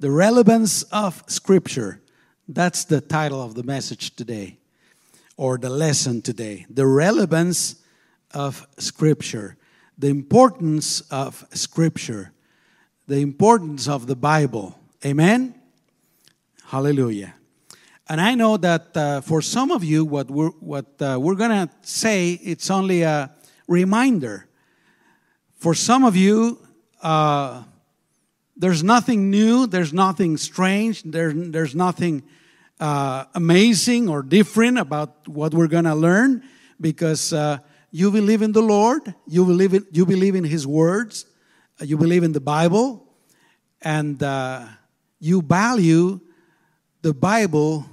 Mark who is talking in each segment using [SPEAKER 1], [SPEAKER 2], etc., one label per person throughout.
[SPEAKER 1] The relevance of Scripture. That's the title of the message today, or the lesson today. The relevance of Scripture, the importance of Scripture, the importance of the Bible. Amen? Hallelujah. And I know that uh, for some of you, what we're, what, uh, we're going to say, it's only a reminder. For some of you, uh, there's nothing new, there's nothing strange, there, there's nothing uh, amazing or different about what we're going to learn because uh, you believe in the Lord, you believe in, you believe in His words, you believe in the Bible, and uh, you value the Bible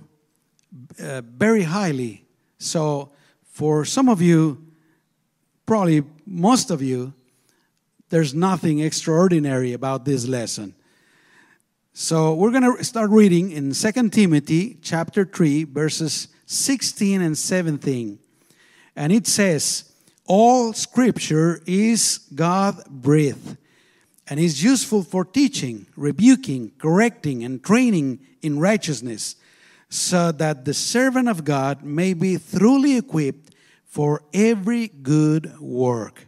[SPEAKER 1] uh, very highly. So, for some of you, probably most of you, there's nothing extraordinary about this lesson. So we're going to start reading in 2 Timothy chapter 3 verses 16 and 17. And it says, all scripture is God breathed and is useful for teaching, rebuking, correcting and training in righteousness, so that the servant of God may be thoroughly equipped for every good work.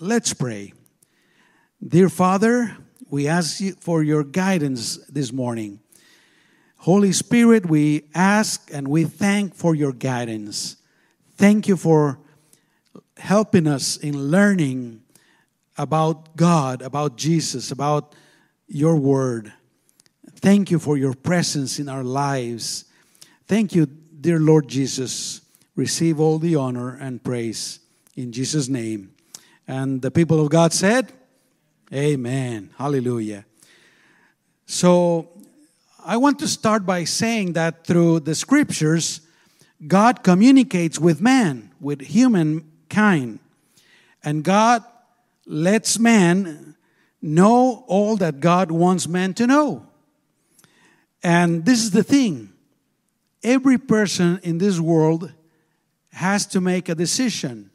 [SPEAKER 1] Let's pray. Dear Father, we ask you for your guidance this morning. Holy Spirit, we ask and we thank for your guidance. Thank you for helping us in learning about God, about Jesus, about your word. Thank you for your presence in our lives. Thank you, dear Lord Jesus. Receive all the honor and praise in Jesus' name. And the people of God said, Amen. Hallelujah. So I want to start by saying that through the scriptures, God communicates with man, with humankind. And God lets man know all that God wants man to know. And this is the thing every person in this world has to make a decision.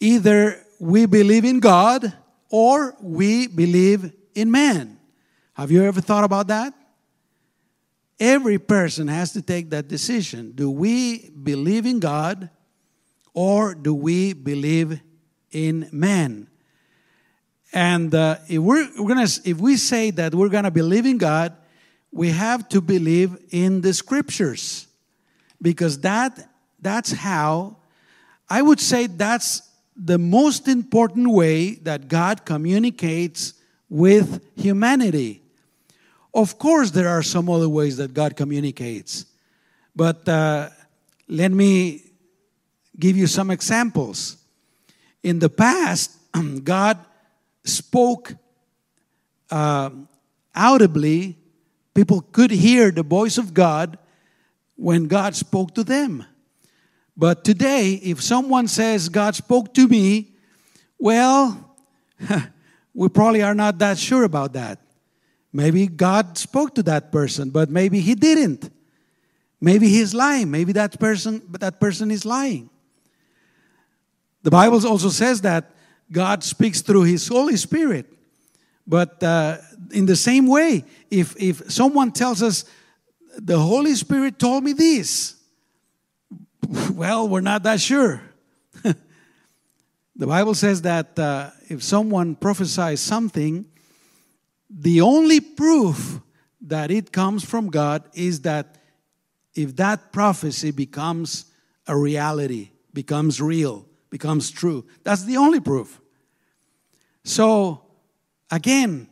[SPEAKER 1] Either we believe in God or we believe in man. Have you ever thought about that? Every person has to take that decision. Do we believe in God or do we believe in man? And uh, if we're, we're gonna, if we say that we're gonna believe in God, we have to believe in the scriptures because that that's how I would say that's the most important way that God communicates with humanity. Of course, there are some other ways that God communicates, but uh, let me give you some examples. In the past, God spoke uh, audibly, people could hear the voice of God when God spoke to them. But today, if someone says, God spoke to me, well, we probably are not that sure about that. Maybe God spoke to that person, but maybe he didn't. Maybe he's lying. Maybe that person, that person is lying. The Bible also says that God speaks through His Holy Spirit. But uh, in the same way, if if someone tells us the Holy Spirit told me this, well, we're not that sure. the Bible says that uh, if someone prophesies something, the only proof that it comes from God is that if that prophecy becomes a reality, becomes real, becomes true, that's the only proof. So, again,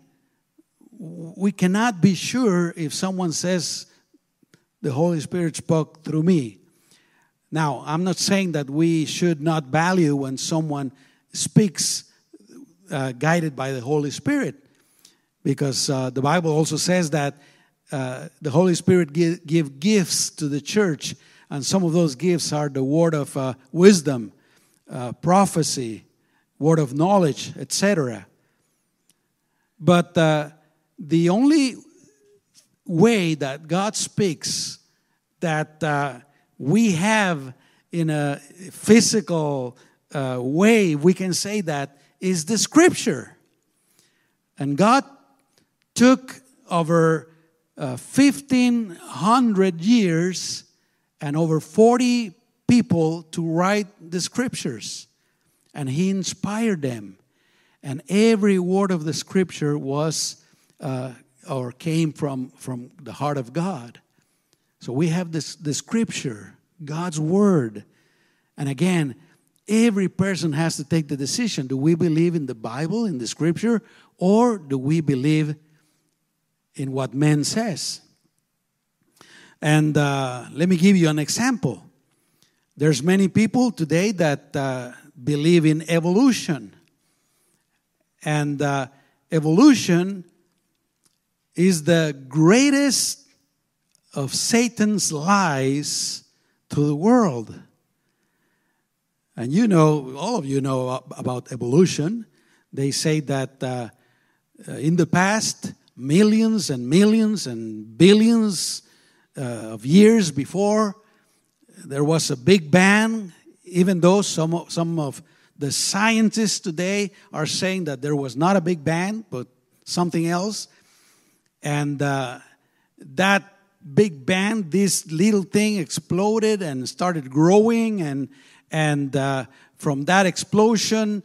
[SPEAKER 1] we cannot be sure if someone says the Holy Spirit spoke through me. Now, I'm not saying that we should not value when someone speaks uh, guided by the Holy Spirit, because uh, the Bible also says that uh, the Holy Spirit give, give, gifts to the church, and some of those gifts are the word of uh, wisdom, uh, prophecy, word of knowledge, etc. But uh, the only way that God speaks that we have in a physical uh, way, we can say that is the scripture. And God took over uh, 1500 years and over 40 people to write the scriptures. And he inspired them. And every word of the scripture was uh, or came from from the heart of god so we have this the scripture god's word. And again every person has to take the decision. Do we believe in the bible in the scripture or do we believe in what man says? And uh, let me give you an example. There's many people today that uh, believe in evolution. And uh, evolution is the greatest of satan's lies to the world and you know, all of you know about evolution. They say that uh, uh, in the past, millions and millions and billions uh, of years before, there was a big bang, even though some of, some of the scientists today are saying that there was not a big bang, but something else. And uh, that big bang, this little thing exploded and started growing and and uh, from that explosion,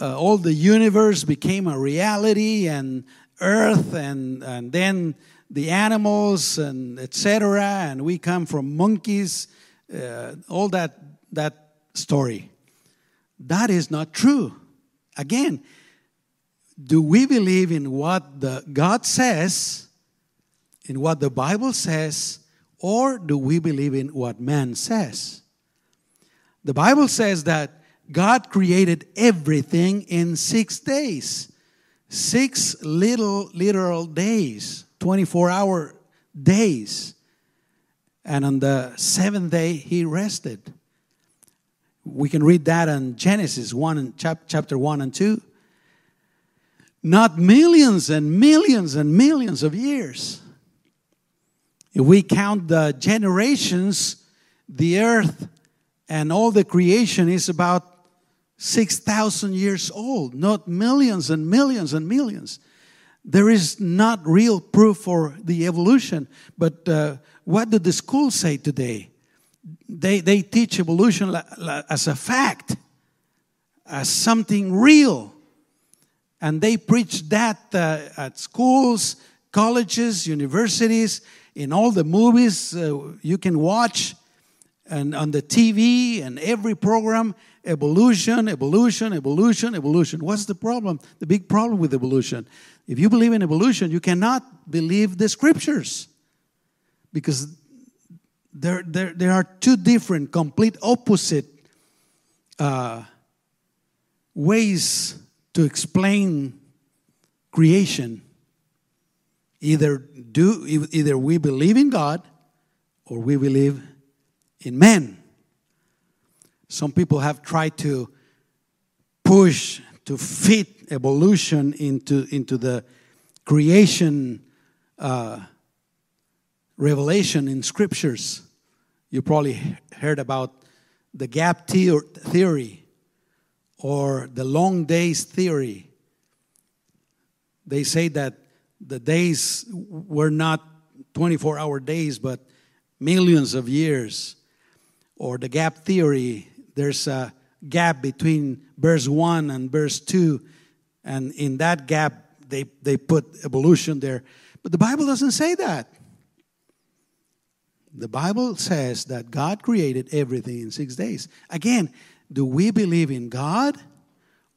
[SPEAKER 1] uh, all the universe became a reality, and Earth, and, and then the animals, and etc. And we come from monkeys, uh, all that, that story. That is not true. Again, do we believe in what the God says, in what the Bible says, or do we believe in what man says? The Bible says that God created everything in six days. Six little literal days, 24 hour days. And on the seventh day, he rested. We can read that in Genesis 1 and chapter 1 and 2. Not millions and millions and millions of years. If we count the generations, the earth and all the creation is about 6,000 years old, not millions and millions and millions. There is not real proof for the evolution, but uh, what do the schools say today? They, they teach evolution as a fact, as something real. And they preach that uh, at schools, colleges, universities, in all the movies uh, you can watch and on the TV and every program evolution, evolution, evolution, evolution. What's the problem? The big problem with evolution. If you believe in evolution, you cannot believe the scriptures because there, there, there are two different, complete opposite uh, ways to explain creation. Either do either we believe in God or we believe in men. Some people have tried to push, to fit evolution into, into the creation uh, revelation in scriptures. You probably heard about the gap theory or the long days theory. They say that the days were not 24 hour days, but millions of years or the gap theory, there's a gap between verse 1 and verse 2. And in that gap, they, they put evolution there. But the Bible doesn't say that. The Bible says that God created everything in six days. Again, do we believe in God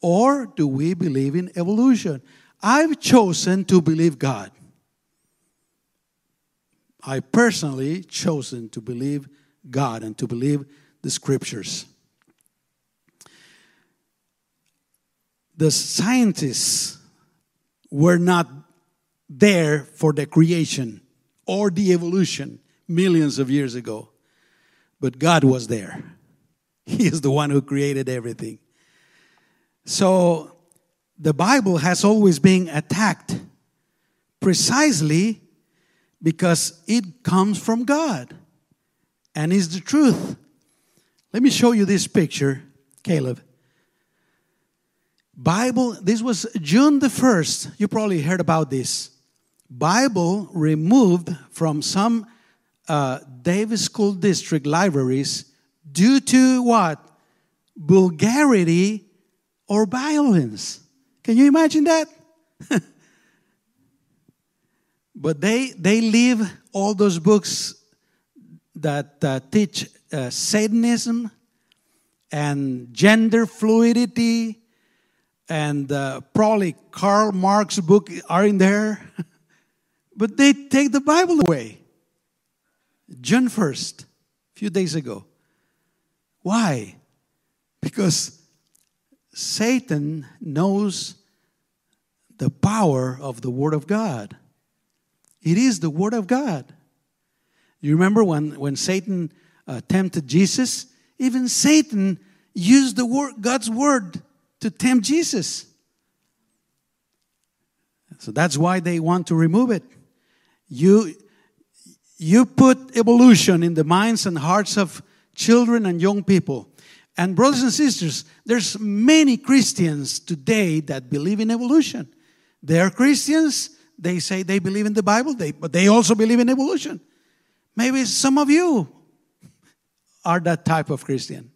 [SPEAKER 1] or do we believe in evolution? I've chosen to believe God. I personally chosen to believe God and to believe the scriptures. The scientists were not there for the creation or the evolution millions of years ago, but God was there. He is the one who created everything. So the Bible has always been attacked precisely because it comes from God and is the truth. Let me show you this picture, Caleb. Bible, this was June the 1st. You probably heard about this. Bible removed from some uh, Davis School District libraries due to what? Vulgarity or violence. Can you imagine that? but they, they leave all those books that uh, teach uh, Satanism and gender fluidity and uh, probably Karl Marx book are in there. but they take the Bible away. June 1st, a few days ago. Why? Because Satan knows the power of the Word of God. It is the Word of God. You remember when, when Satan uh, tempted Jesus? Even Satan used the word, God's Word to tempt Jesus. So that's why they want to remove it. You, you put evolution in the minds and hearts of children and young people. And brothers and sisters, there's many Christians today that believe in evolution. They're Christians. They say they believe in the Bible, they, but they also believe in evolution. Maybe some of you are that type of Christian.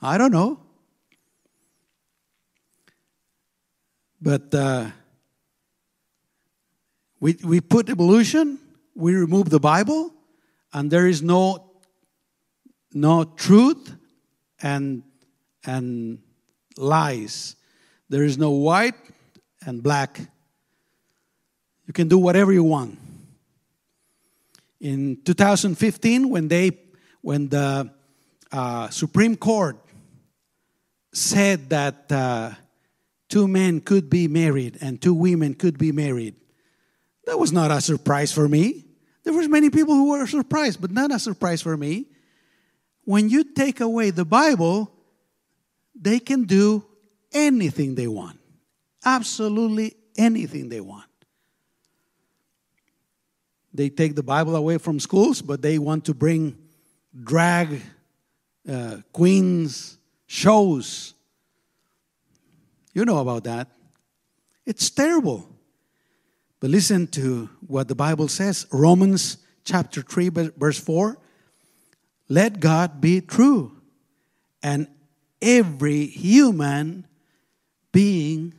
[SPEAKER 1] I don't know. But uh, we, we put evolution, we remove the Bible, and there is no, no truth and, and lies. There is no white and black. You can do whatever you want. In 2015, when they, when the uh, Supreme Court said that uh, two men could be married and two women could be married, that was not a surprise for me. There was many people who were surprised, but not a surprise for me. When you take away the Bible, they can do anything they want. Absolutely anything they want. They take the Bible away from schools, but they want to bring drag uh, queens shows. You know about that. It's terrible. But listen to what the Bible says Romans chapter 3, verse 4. Let God be true, and every human being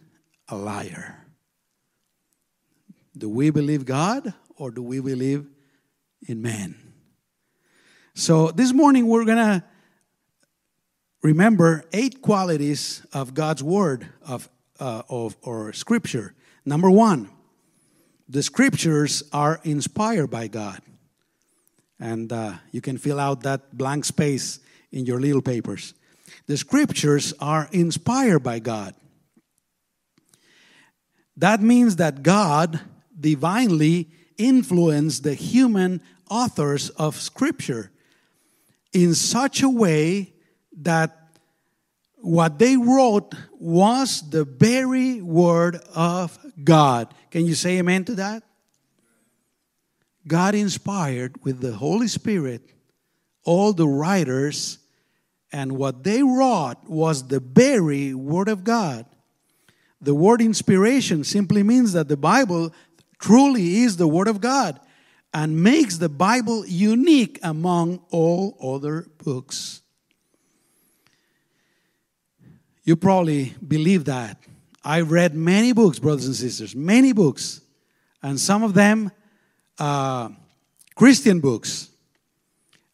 [SPEAKER 1] a liar. Do we believe God or do we believe in man? So this morning we're going to remember eight qualities of God's word of, uh, of or scripture. Number one, the scriptures are inspired by God. And uh, you can fill out that blank space in your little papers. The scriptures are inspired by God. That means that God divinely influenced the human authors of scripture in such a way that what they wrote was the very word of God. Can you say amen to that? God inspired with the Holy Spirit all the writers, and what they wrote was the very word of God. The word inspiration simply means that the Bible truly is the word of God and makes the Bible unique among all other books. You probably believe that. I've read many books, brothers and sisters, many books, and some of them uh, Christian books.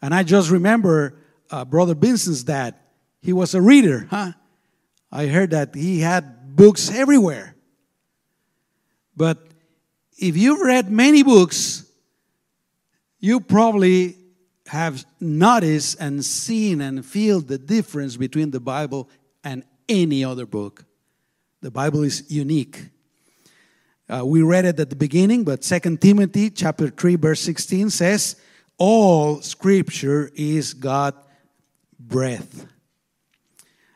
[SPEAKER 1] And I just remember uh, Brother Vincent's dad. He was a reader, huh? I heard that he had books everywhere. But if you've read many books, you probably have noticed and seen and feel the difference between the Bible and any other book. The Bible is unique. Uh, we read it at the beginning, but Second Timothy chapter 3 verse 16 says, all scripture is God breath.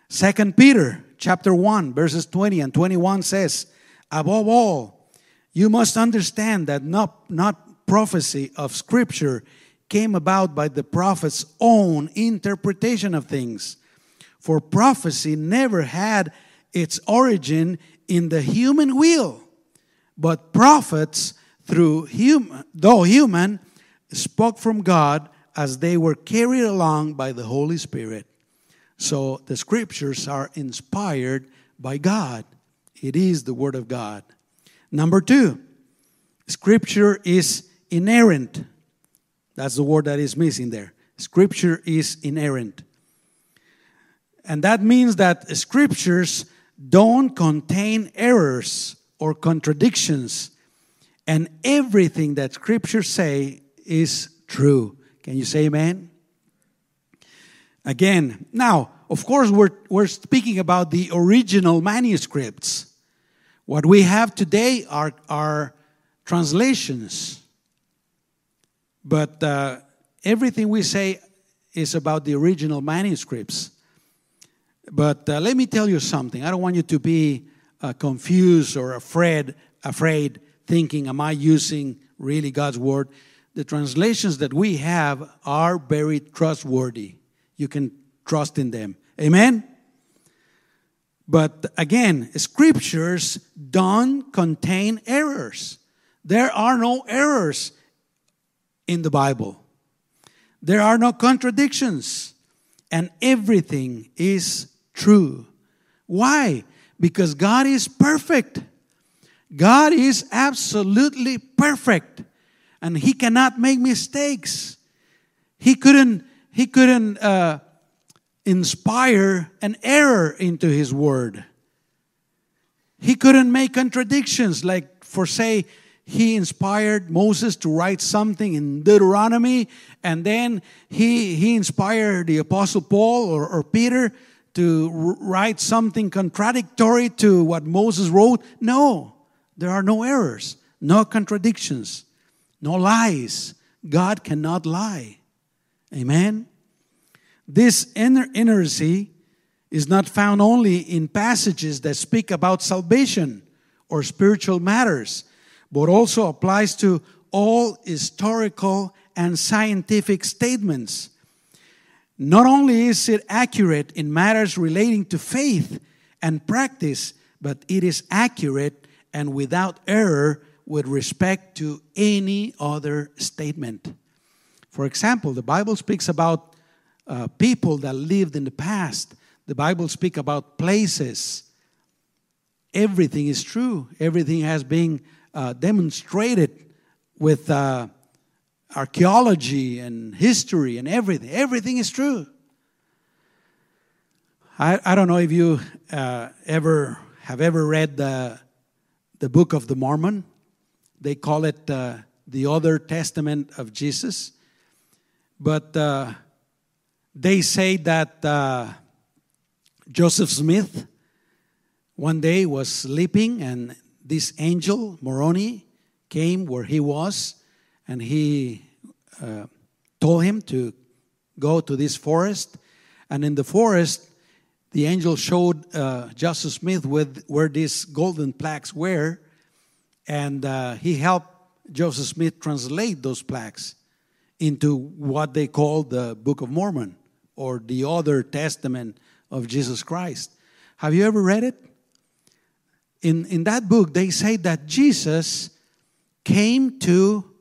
[SPEAKER 1] Second Peter chapter 1 verses 20 and 21 says, above all, you must understand that not, not prophecy of scripture came about by the prophet's own interpretation of things for prophecy never had its origin in the human will, but prophets through human, though human, spoke from God as they were carried along by the Holy Spirit. So the scriptures are inspired by God. It is the Word of God. Number two, scripture is inerrant. That's the word that is missing there. Scripture is inerrant. And that means that scriptures don't contain errors or contradictions. And everything that Scripture say is true. Can you say amen? Again, now, of course, we're, we're speaking about the original manuscripts. What we have today are, are translations. But uh, everything we say is about the original manuscripts. But uh, let me tell you something. I don't want you to be uh, confused or afraid, afraid, thinking, "Am I using really God's word?" The translations that we have are very trustworthy. You can trust in them. Amen. But again, scriptures don't contain errors. There are no errors in the Bible. There are no contradictions. And everything is true. Why? Because God is perfect. God is absolutely perfect. And He cannot make mistakes. He couldn't, he couldn't uh, inspire an error into His Word. He couldn't make contradictions, like, for say, he inspired Moses to write something in Deuteronomy, and then he, he inspired the Apostle Paul or, or Peter to write something contradictory to what Moses wrote. No, there are no errors, no contradictions, no lies. God cannot lie. Amen. This inner inerrancy is not found only in passages that speak about salvation or spiritual matters, but also applies to all historical and scientific statements not only is it accurate in matters relating to faith and practice, but it is accurate and without error with respect to any other statement. For example, the Bible speaks about uh, people that lived in the past. The Bible speaks about places. Everything is true. Everything has been uh, demonstrated with uh, archaeology and history and everything. Everything is true. I, I don't know if you uh, ever have ever read the, the book of the Mormon. They call it uh, the other testament of Jesus. But uh, they say that uh, Joseph Smith one day was sleeping and this angel, Moroni, came where he was and he uh, told him to go to this forest. And in the forest, the angel showed uh, Joseph Smith with where these golden plaques were, and uh, he helped Joseph Smith translate those plaques into what they call the Book of Mormon or the other testament of Jesus Christ. Have you ever read it? In, in that book, they say that Jesus came to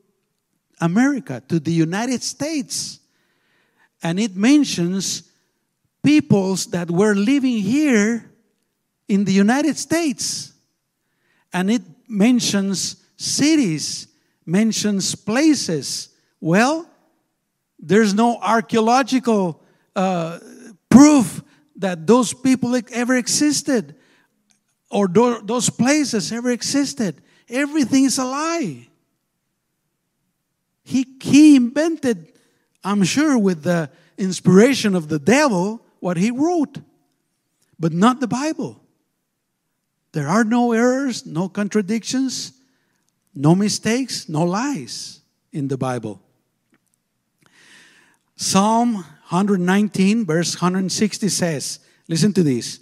[SPEAKER 1] America, to the United States. And it mentions peoples that were living here in the United States. And it mentions cities, mentions places. Well, there's no archaeological uh, proof that those people ever existed or those places ever existed. Everything is a lie. He, he invented, I'm sure, with the inspiration of the devil, what he wrote, but not the Bible. There are no errors, no contradictions, no mistakes, no lies in the Bible. Psalm 119, verse 160 says, Listen to this.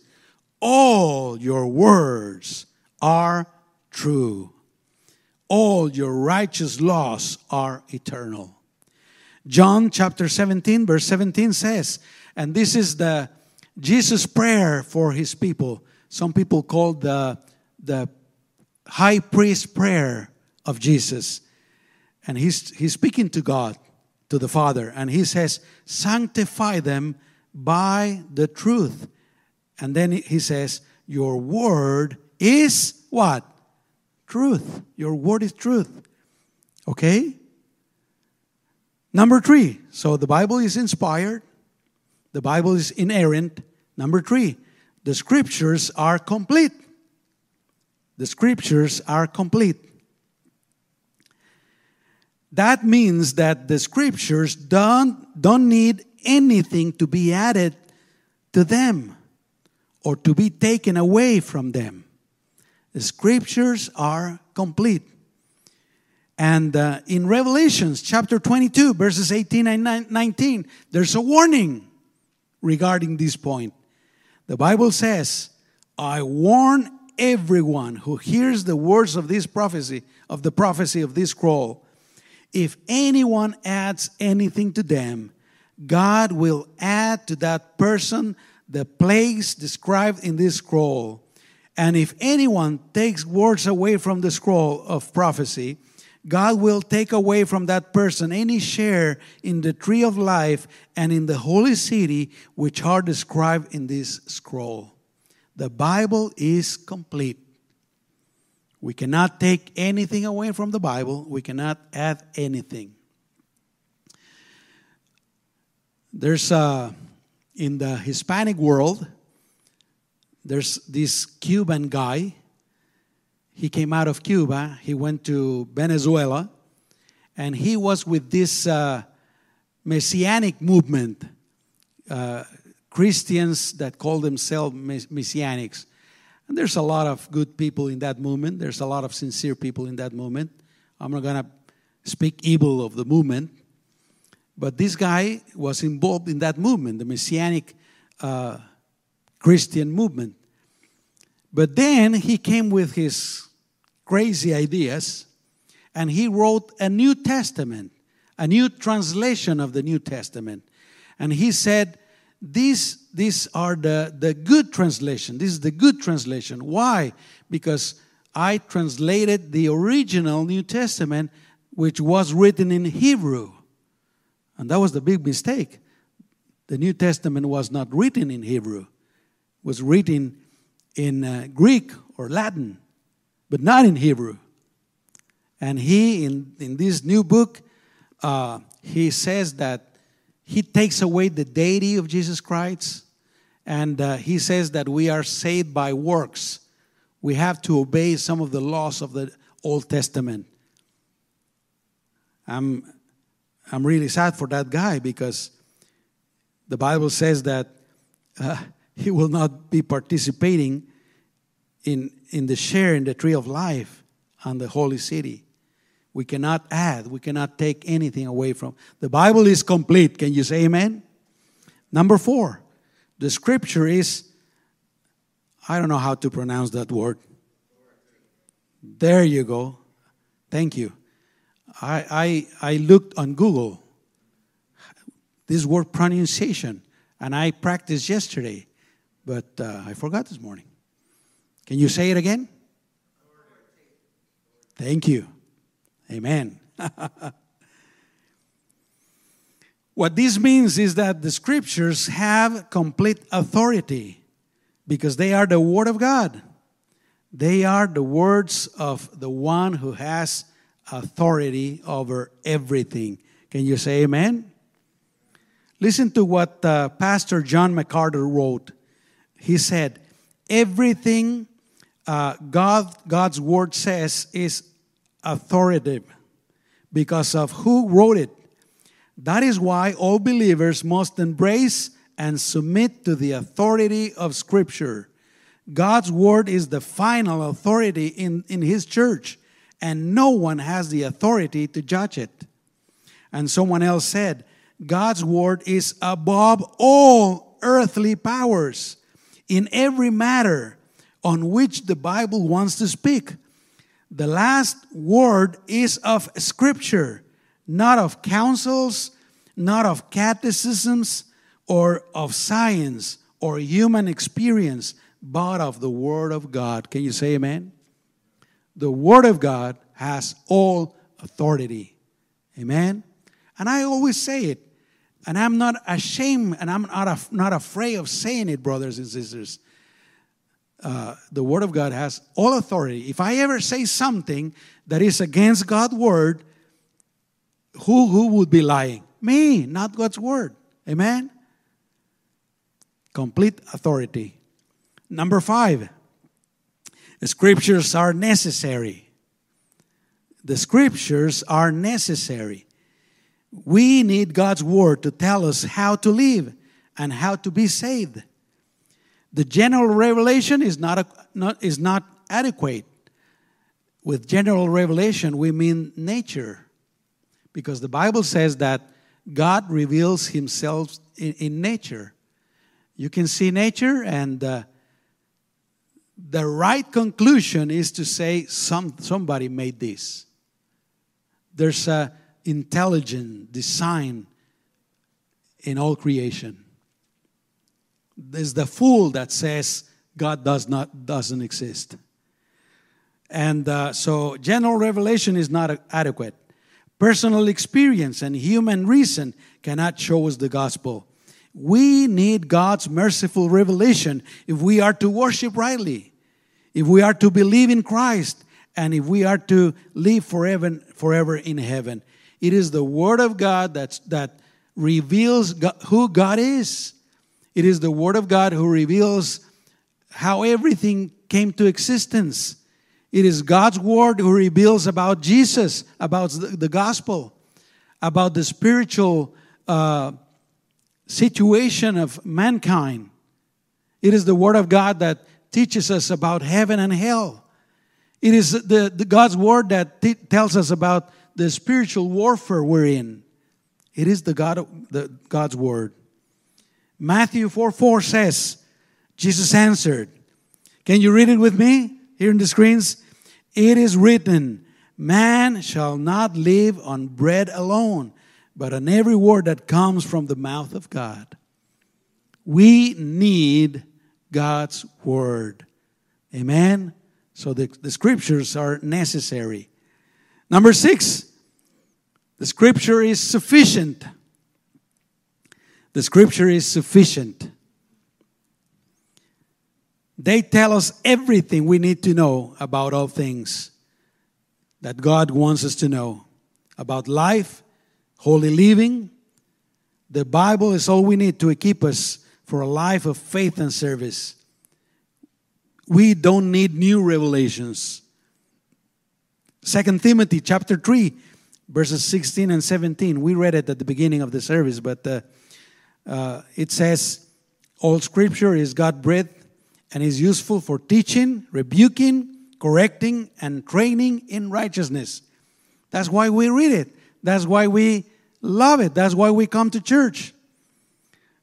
[SPEAKER 1] All your words are true all your righteous laws are eternal. John chapter 17, verse 17 says, and this is the Jesus' prayer for his people. Some people call the, the high priest prayer of Jesus. And he's, he's speaking to God, to the Father, and he says, Sanctify them by the truth. And then he says, Your word is what? Truth. Your word is truth. Okay? Number three. So the Bible is inspired, the Bible is inerrant. Number three, the scriptures are complete. The scriptures are complete. That means that the scriptures don't, don't need anything to be added to them or to be taken away from them. The scriptures are complete. And uh, in Revelations chapter 22, verses 18 and 19, there's a warning regarding this point. The Bible says, I warn everyone who hears the words of this prophecy, of the prophecy of this scroll, if anyone adds anything to them, God will add to that person the plagues described in this scroll. And if anyone takes words away from the scroll of prophecy, God will take away from that person any share in the tree of life and in the holy city which are described in this scroll. The Bible is complete. We cannot take anything away from the Bible, we cannot add anything. There's a, in the Hispanic world, there's this Cuban guy. He came out of Cuba, he went to Venezuela, and he was with this uh, messianic movement, uh, Christians that call themselves messianics. And there's a lot of good people in that movement. There's a lot of sincere people in that movement. I'm not going to speak evil of the movement. But this guy was involved in that movement, the Messianic uh, Christian movement. But then he came with his crazy ideas and he wrote a New Testament, a new translation of the New Testament. And he said, these, these are the, the good translation. This is the good translation. Why? Because I translated the original New Testament, which was written in Hebrew. And that was the big mistake. The New Testament was not written in Hebrew, was written in uh, Greek or Latin, but not in Hebrew. And he, in, in this new book, uh, he says that he takes away the deity of Jesus Christ, and uh, he says that we are saved by works. We have to obey some of the laws of the Old Testament. I'm, I'm really sad for that guy because the Bible says that uh, he will not be participating in, in the share in the tree of life on the holy city. We cannot add, we cannot take anything away from. The Bible is complete. Can you say amen? Number four, the scripture is, I don't know how to pronounce that word. There you go. Thank you. I, I, I looked on Google this word pronunciation, and I practiced yesterday, but uh, I forgot this morning. Can you say it again? Thank you. Amen. what this means is that the scriptures have complete authority because they are the Word of God. They are the words of the one who has authority over everything. Can you say amen? Listen to what uh, Pastor John MacArthur wrote. He said, Everything uh, God, God's word says is authoritative because of who wrote it. That is why all believers must embrace and submit to the authority of Scripture. God's word is the final authority in, in His church, and no one has the authority to judge it. And someone else said, God's word is above all earthly powers in every matter on which the Bible wants to speak. The last word is of Scripture, not of councils, not of catechisms, or of science or human experience, but of the Word of God. Can you say amen? The Word of God has all authority. Amen? And I always say it, and I'm not ashamed and I'm not, af- not afraid of saying it, brothers and sisters. Uh, the Word of God has all authority. If I ever say something that is against God's Word, who, who would be lying? Me, not God's Word. Amen? Complete authority. Number five, the scriptures are necessary. The scriptures are necessary. We need God's word to tell us how to live and how to be saved. The general revelation is not, a, not, is not adequate. With general revelation, we mean nature. Because the Bible says that God reveals himself in, in nature. You can see nature, and uh, the right conclusion is to say some, somebody made this. There's a intelligent design in all creation. There's the fool that says God does not doesn't exist. And uh, so general revelation is not adequate. Personal experience and human reason cannot show us the gospel. We need God's merciful revelation if we are to worship rightly, if we are to believe in Christ, and if we are to live forever, forever in heaven. It is the Word of God that's, that reveals God, who God is. It is the Word of God who reveals how everything came to existence. It is God's Word who reveals about Jesus, about the, the gospel, about the spiritual uh, situation of mankind. It is the Word of God that teaches us about heaven and hell. It is the, the God's Word that t- tells us about the spiritual warfare we're in. It is the God the God's word. Matthew 4 4 says, Jesus answered. Can you read it with me here in the screens? It is written, Man shall not live on bread alone, but on every word that comes from the mouth of God. We need God's word. Amen? So the, the scriptures are necessary. Number six, the scripture is sufficient. The scripture is sufficient. They tell us everything we need to know about all things that God wants us to know about life, holy living. The Bible is all we need to equip us for a life of faith and service. We don't need new revelations. Second Timothy chapter 3, verses 16 and 17. We read it at the beginning of the service, but uh, uh, it says, All scripture is God breathed and is useful for teaching, rebuking, correcting, and training in righteousness. That's why we read it. That's why we love it. That's why we come to church.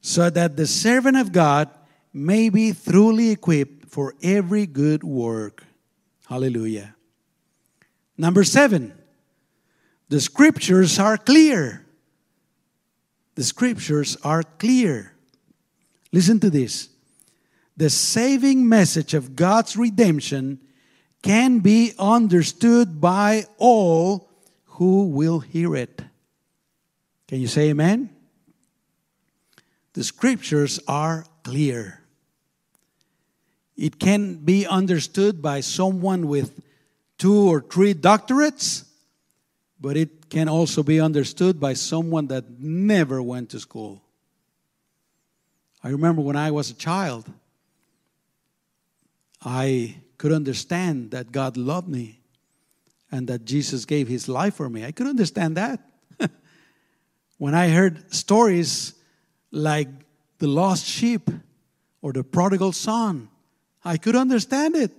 [SPEAKER 1] So that the servant of God may be truly equipped for every good work. Hallelujah. Number seven, the scriptures are clear. The scriptures are clear. Listen to this. The saving message of God's redemption can be understood by all who will hear it. Can you say amen? The scriptures are clear. It can be understood by someone with two or three doctorates, but it can also be understood by someone that never went to school. I remember when I was a child, I could understand that God loved me and that Jesus gave his life for me. I could understand that. when I heard stories like the lost sheep or the prodigal son, I could understand it.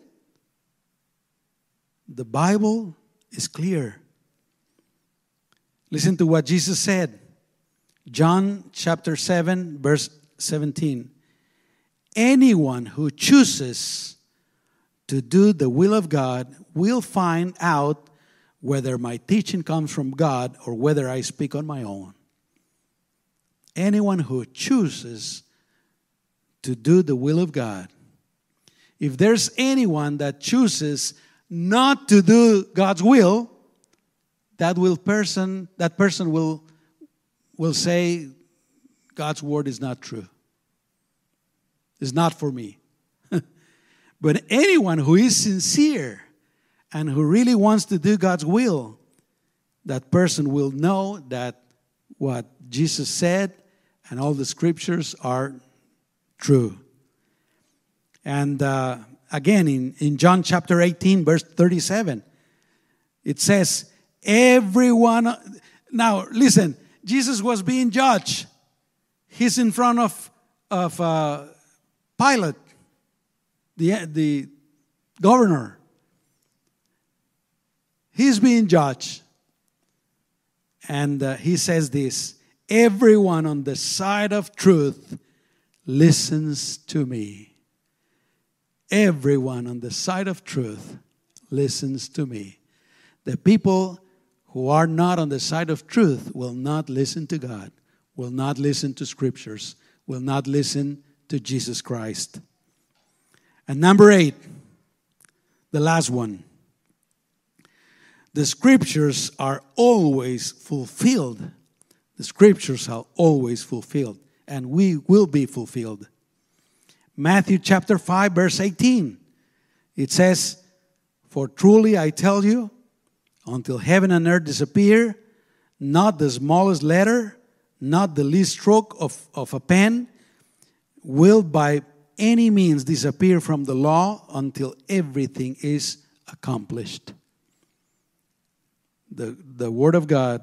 [SPEAKER 1] The Bible is clear. Listen to what Jesus said. John chapter 7, verse 17. Anyone who chooses to do the will of God will find out whether my teaching comes from God or whether I speak on my own. Anyone who chooses to do the will of God. If there's anyone that chooses not to do God's will, that will person that person will will say God's word is not true. It's not for me. but anyone who is sincere and who really wants to do God's will, that person will know that what Jesus said and all the scriptures are true. And uh, again, in, in John chapter 18, verse 37, it says, Everyone. Now, listen, Jesus was being judged. He's in front of, of uh, Pilate, the, the governor. He's being judged. And uh, he says this Everyone on the side of truth listens to me. Everyone on the side of truth listens to me. The people who are not on the side of truth will not listen to God, will not listen to scriptures, will not listen to Jesus Christ. And number eight, the last one. The scriptures are always fulfilled. The scriptures are always fulfilled, and we will be fulfilled. Matthew chapter 5, verse 18. It says, For truly I tell you, until heaven and earth disappear, not the smallest letter, not the least stroke of, of a pen will by any means disappear from the law until everything is accomplished. The, the Word of God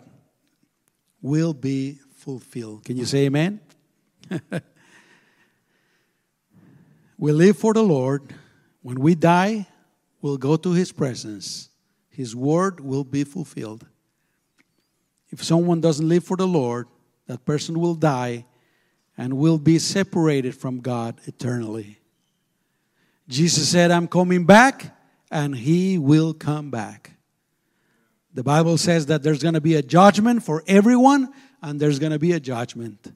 [SPEAKER 1] will be fulfilled. Can you say amen? we live for the Lord. When we die, we'll go to His presence. His word will be fulfilled. If someone doesn't live for the Lord, that person will die and will be separated from God eternally. Jesus said, I'm coming back, and He will come back. The Bible says that there's going to be a judgment for everyone, and there's going to be a judgment.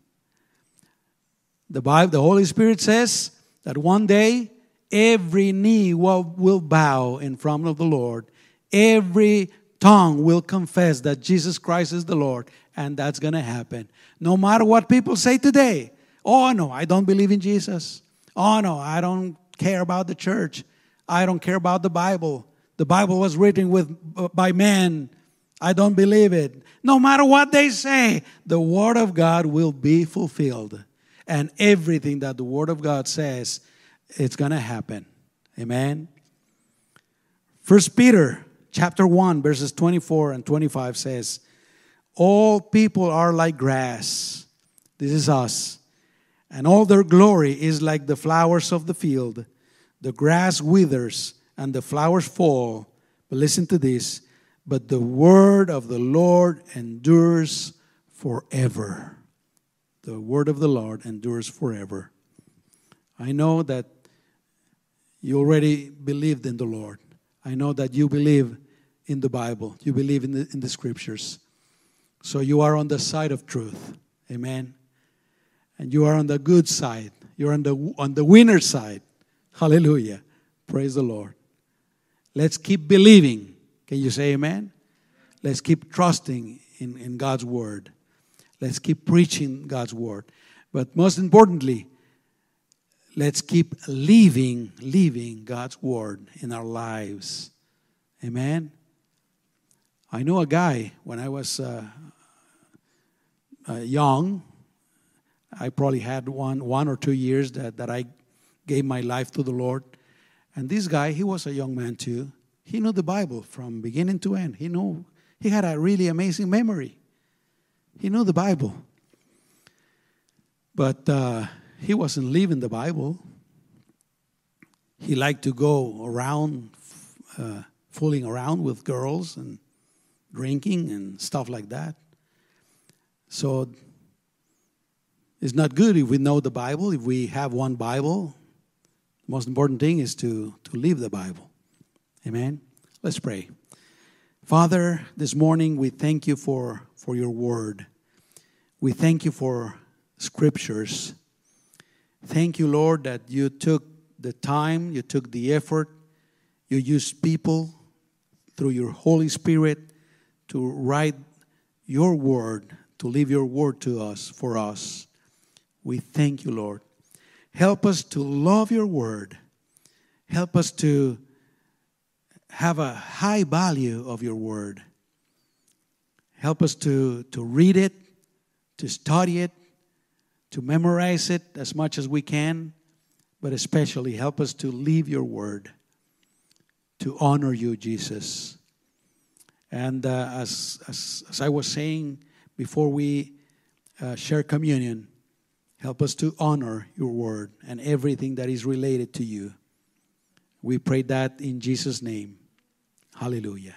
[SPEAKER 1] The Bible, the Holy Spirit says that one day every knee will, bow in front of the Lord, Every tongue will confess that Jesus Christ is the Lord, and that's going to happen. No matter what people say today. Oh, no, I don't believe in Jesus. Oh, no, I don't care about the church. I don't care about the Bible. The Bible was written with, by men. I don't believe it. No matter what they say, the Word of God will be fulfilled. And everything that the Word of God says, it's going to happen. Amen. First Peter chapter 1, verses 24 and 25 says, All people are like grass. This is us. And all their glory is like the flowers of the field. The grass withers and the flowers fall. But listen to this. But the word of the Lord endures forever. The word of the Lord endures forever. I know that you already believed in the Lord. I know that you believe in the Bible, you believe in the, in the scriptures. So you are on the side of truth. Amen. And you are on the good side. You're on the, on the winner side. Hallelujah. Praise the Lord. Let's keep believing. Can you say amen? Let's keep trusting in, in God's word. Let's keep preaching God's word. But most importantly, let's keep living, living God's word in our lives. Amen. I know a guy when I was uh, uh, young. I probably had one, one or two years that, that I gave my life to the Lord. And this guy, he was a young man too. He knew the Bible from beginning to end. He knew, he had a really amazing memory. He knew the Bible. But uh, he wasn't living the Bible. He liked to go around, uh, fooling around with girls and drinking and stuff like that. So it's not good if we know the Bible, if we have one Bible. The most important thing is to, to live the Bible. Amen. Let's pray. Father, this morning we thank you for, for your word. We thank you for scriptures. Thank you, Lord, that you took the time, you took the effort, you used people through your Holy Spirit to write your word, to leave your word to us, for us. We thank you, Lord. Help us to love your word. Help us to have a high value of your word. Help us to, to read it, to study it, to memorize it as much as we can, but especially help us to leave your word, to honor you, Jesus. And uh, as, as, as I was saying before we uh, share communion, help us to honor your word and everything that is related to you. We pray that in Jesus' name. Hallelujah.